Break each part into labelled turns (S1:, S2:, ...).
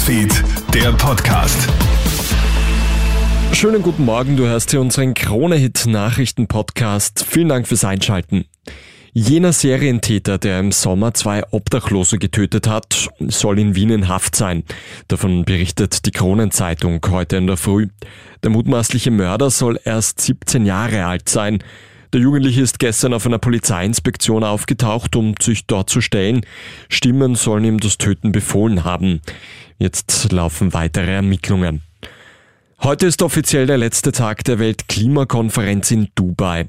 S1: Newsfeed, der Podcast.
S2: Schönen guten Morgen, du hörst hier unseren Krone-Hit-Nachrichten-Podcast. Vielen Dank fürs Einschalten. Jener Serientäter, der im Sommer zwei Obdachlose getötet hat, soll in Wien in Haft sein. Davon berichtet die Kronenzeitung heute in der Früh. Der mutmaßliche Mörder soll erst 17 Jahre alt sein. Der Jugendliche ist gestern auf einer Polizeiinspektion aufgetaucht, um sich dort zu stellen. Stimmen sollen ihm das Töten befohlen haben. Jetzt laufen weitere Ermittlungen. Heute ist offiziell der letzte Tag der Weltklimakonferenz in Dubai.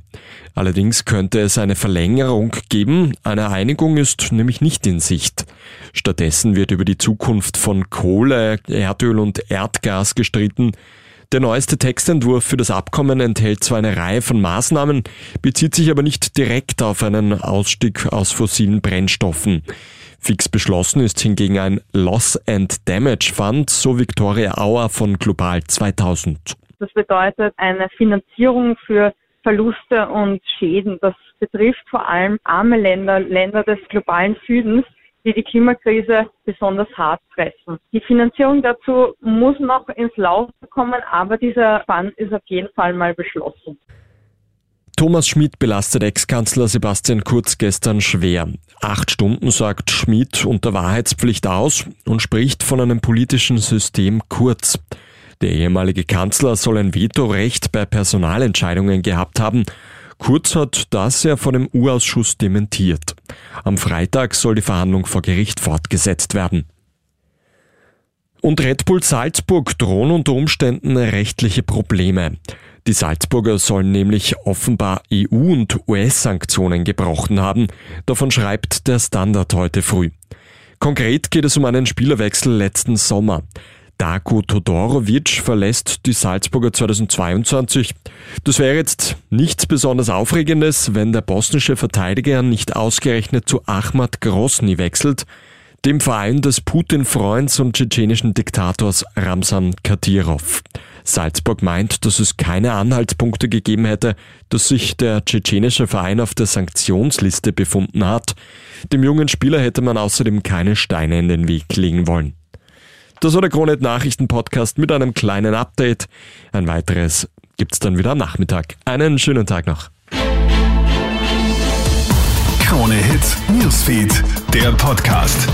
S2: Allerdings könnte es eine Verlängerung geben. Eine Einigung ist nämlich nicht in Sicht. Stattdessen wird über die Zukunft von Kohle, Erdöl und Erdgas gestritten. Der neueste Textentwurf für das Abkommen enthält zwar eine Reihe von Maßnahmen, bezieht sich aber nicht direkt auf einen Ausstieg aus fossilen Brennstoffen. Fix beschlossen ist hingegen ein Loss and Damage Fund, so Victoria Auer von Global 2000.
S3: Das bedeutet eine Finanzierung für Verluste und Schäden. Das betrifft vor allem arme Länder, Länder des globalen Südens, die die Klimakrise besonders hart treffen. Die Finanzierung dazu muss noch ins Laufen kommen, aber dieser Fund ist auf jeden Fall mal beschlossen.
S2: Thomas Schmidt belastet Ex-Kanzler Sebastian Kurz gestern schwer. Acht Stunden sagt Schmidt unter Wahrheitspflicht aus und spricht von einem politischen System Kurz. Der ehemalige Kanzler soll ein Vetorecht bei Personalentscheidungen gehabt haben Kurz hat das ja vor dem U-Ausschuss dementiert. Am Freitag soll die Verhandlung vor Gericht fortgesetzt werden. Und Red Bull Salzburg drohen unter Umständen rechtliche Probleme. Die Salzburger sollen nämlich offenbar EU- und US-Sanktionen gebrochen haben. Davon schreibt der Standard heute früh. Konkret geht es um einen Spielerwechsel letzten Sommer. Darko Todorovic verlässt die Salzburger 2022. Das wäre jetzt nichts besonders Aufregendes, wenn der bosnische Verteidiger nicht ausgerechnet zu Ahmad Grosny wechselt, dem Verein des Putin-Freunds und tschetschenischen Diktators Ramsan Kadyrov. Salzburg meint, dass es keine Anhaltspunkte gegeben hätte, dass sich der tschetschenische Verein auf der Sanktionsliste befunden hat. Dem jungen Spieler hätte man außerdem keine Steine in den Weg legen wollen. Das war der Kronet Nachrichten Podcast mit einem kleinen Update. Ein weiteres gibt's dann wieder am Nachmittag. Einen schönen Tag noch.
S1: Krone Hits, Newsfeed, der Podcast.